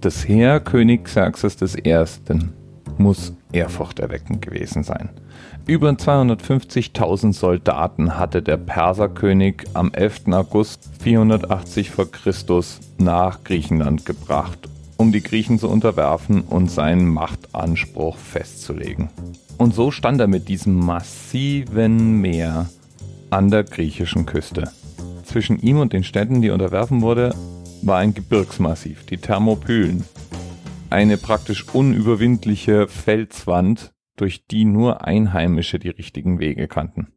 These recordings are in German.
Das Heer König Xerxes I. muss ehrfurchterweckend gewesen sein. Über 250.000 Soldaten hatte der Perserkönig am 11. August 480 v. Chr. nach Griechenland gebracht, um die Griechen zu unterwerfen und seinen Machtanspruch festzulegen. Und so stand er mit diesem massiven Meer an der griechischen Küste. Zwischen ihm und den Städten, die unterwerfen wurde, war ein Gebirgsmassiv, die Thermopylen. Eine praktisch unüberwindliche Felswand, durch die nur Einheimische die richtigen Wege kannten.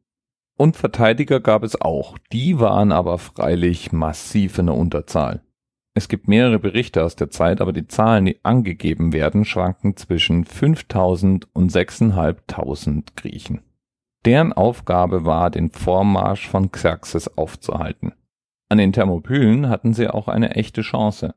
Und Verteidiger gab es auch, die waren aber freilich massiv in der Unterzahl. Es gibt mehrere Berichte aus der Zeit, aber die Zahlen, die angegeben werden, schwanken zwischen 5000 und 6500 Griechen. Deren Aufgabe war, den Vormarsch von Xerxes aufzuhalten. An den Thermopylen hatten sie auch eine echte Chance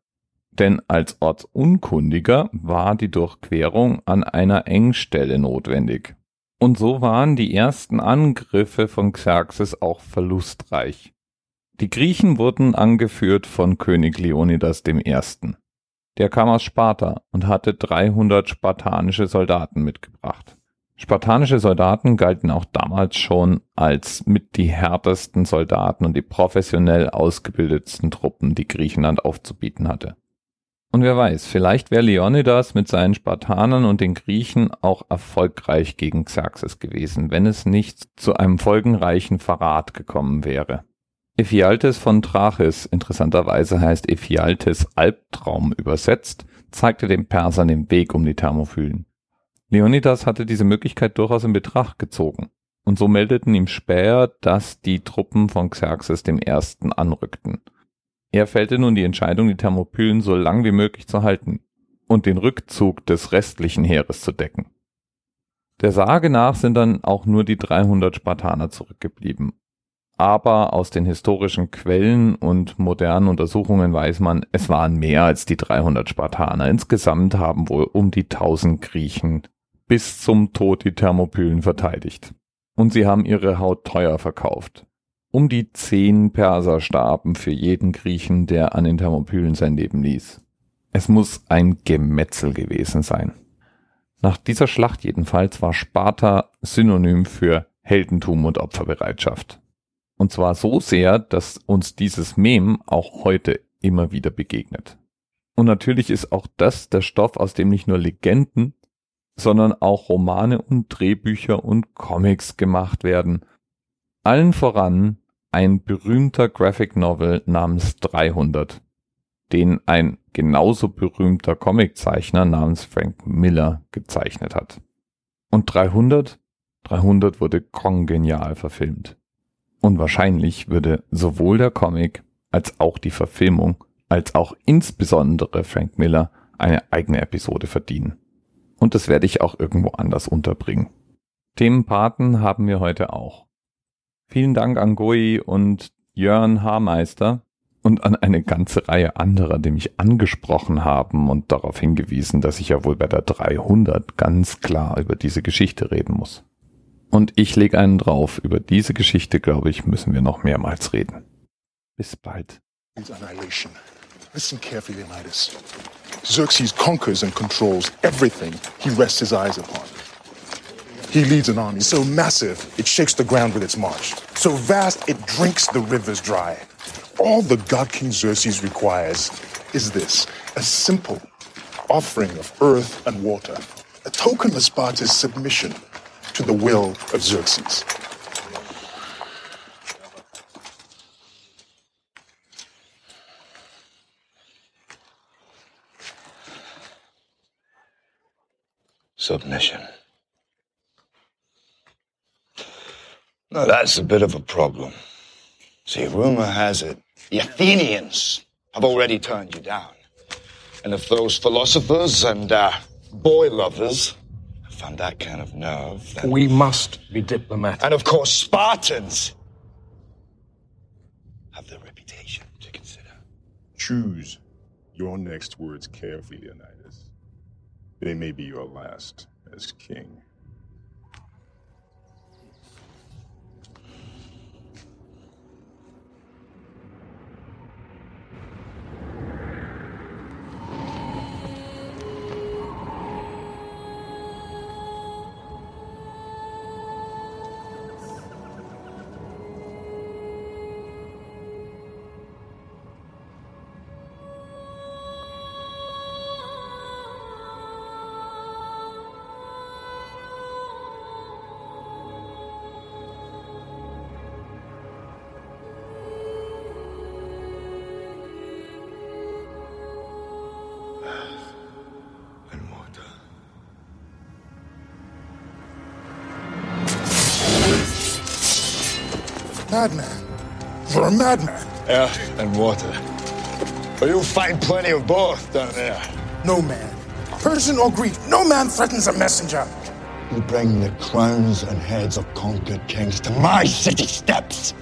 denn als Ortsunkundiger war die Durchquerung an einer Engstelle notwendig. Und so waren die ersten Angriffe von Xerxes auch verlustreich. Die Griechen wurden angeführt von König Leonidas I. Der kam aus Sparta und hatte 300 spartanische Soldaten mitgebracht. Spartanische Soldaten galten auch damals schon als mit die härtesten Soldaten und die professionell ausgebildetsten Truppen, die Griechenland aufzubieten hatte. Und wer weiß, vielleicht wäre Leonidas mit seinen Spartanern und den Griechen auch erfolgreich gegen Xerxes gewesen, wenn es nicht zu einem folgenreichen Verrat gekommen wäre. Ephialtes von Trachis, interessanterweise heißt Ephialtes Albtraum übersetzt, zeigte den Persern den Weg um die Thermophylen. Leonidas hatte diese Möglichkeit durchaus in Betracht gezogen. Und so meldeten ihm Späher, dass die Truppen von Xerxes Ersten anrückten. Er fällte nun die Entscheidung, die Thermopylen so lang wie möglich zu halten und den Rückzug des restlichen Heeres zu decken. Der Sage nach sind dann auch nur die 300 Spartaner zurückgeblieben. Aber aus den historischen Quellen und modernen Untersuchungen weiß man, es waren mehr als die 300 Spartaner. Insgesamt haben wohl um die 1000 Griechen bis zum Tod die Thermopylen verteidigt. Und sie haben ihre Haut teuer verkauft. Um die zehn Perser starben für jeden Griechen, der an den Thermopylen sein Leben ließ. Es muss ein Gemetzel gewesen sein. Nach dieser Schlacht jedenfalls war Sparta Synonym für Heldentum und Opferbereitschaft. Und zwar so sehr, dass uns dieses Mem auch heute immer wieder begegnet. Und natürlich ist auch das der Stoff, aus dem nicht nur Legenden, sondern auch Romane und Drehbücher und Comics gemacht werden. Allen voran ein berühmter Graphic Novel namens 300, den ein genauso berühmter Comiczeichner namens Frank Miller gezeichnet hat. Und 300? 300 wurde kongenial verfilmt. Und wahrscheinlich würde sowohl der Comic als auch die Verfilmung, als auch insbesondere Frank Miller eine eigene Episode verdienen. Und das werde ich auch irgendwo anders unterbringen. Themenpaten haben wir heute auch. Vielen Dank an Goi und Jörn Haarmeister und an eine ganze Reihe anderer, die mich angesprochen haben und darauf hingewiesen, dass ich ja wohl bei der 300 ganz klar über diese Geschichte reden muss. Und ich lege einen drauf. Über diese Geschichte, glaube ich, müssen wir noch mehrmals reden. Bis bald. Listen carefully, Leonidas. Xerxes conquers and controls everything he rests his eyes upon. He leads an army so massive it shakes the ground with its march, so vast it drinks the rivers dry. All the god King Xerxes requires is this a simple offering of earth and water, a token of Sparta's submission to the will of Xerxes. Submission. Now, that's a bit of a problem. See, rumor has it the Athenians have already turned you down. And if those philosophers and uh, boy lovers have found that kind of nerve, then... We must be diplomatic. And of course, Spartans have their reputation to consider. Choose your next words carefully, Leonidas. They may be your last as king. Madman. You're a madman. Air and water. But you'll find plenty of both down there. No man, Persian or Greek, no man threatens a messenger. You bring the crowns and heads of conquered kings to my city steps.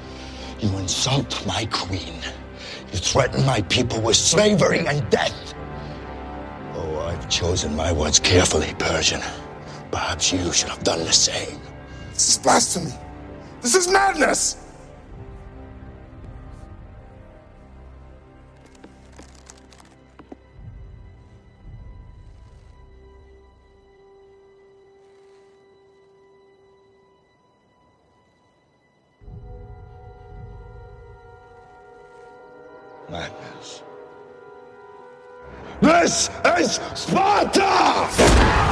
You insult my queen. You threaten my people with slavery and death. Oh, I've chosen my words carefully, Persian. Perhaps you should have done the same. This is blasphemy. This is madness. Madness. This is Sparta!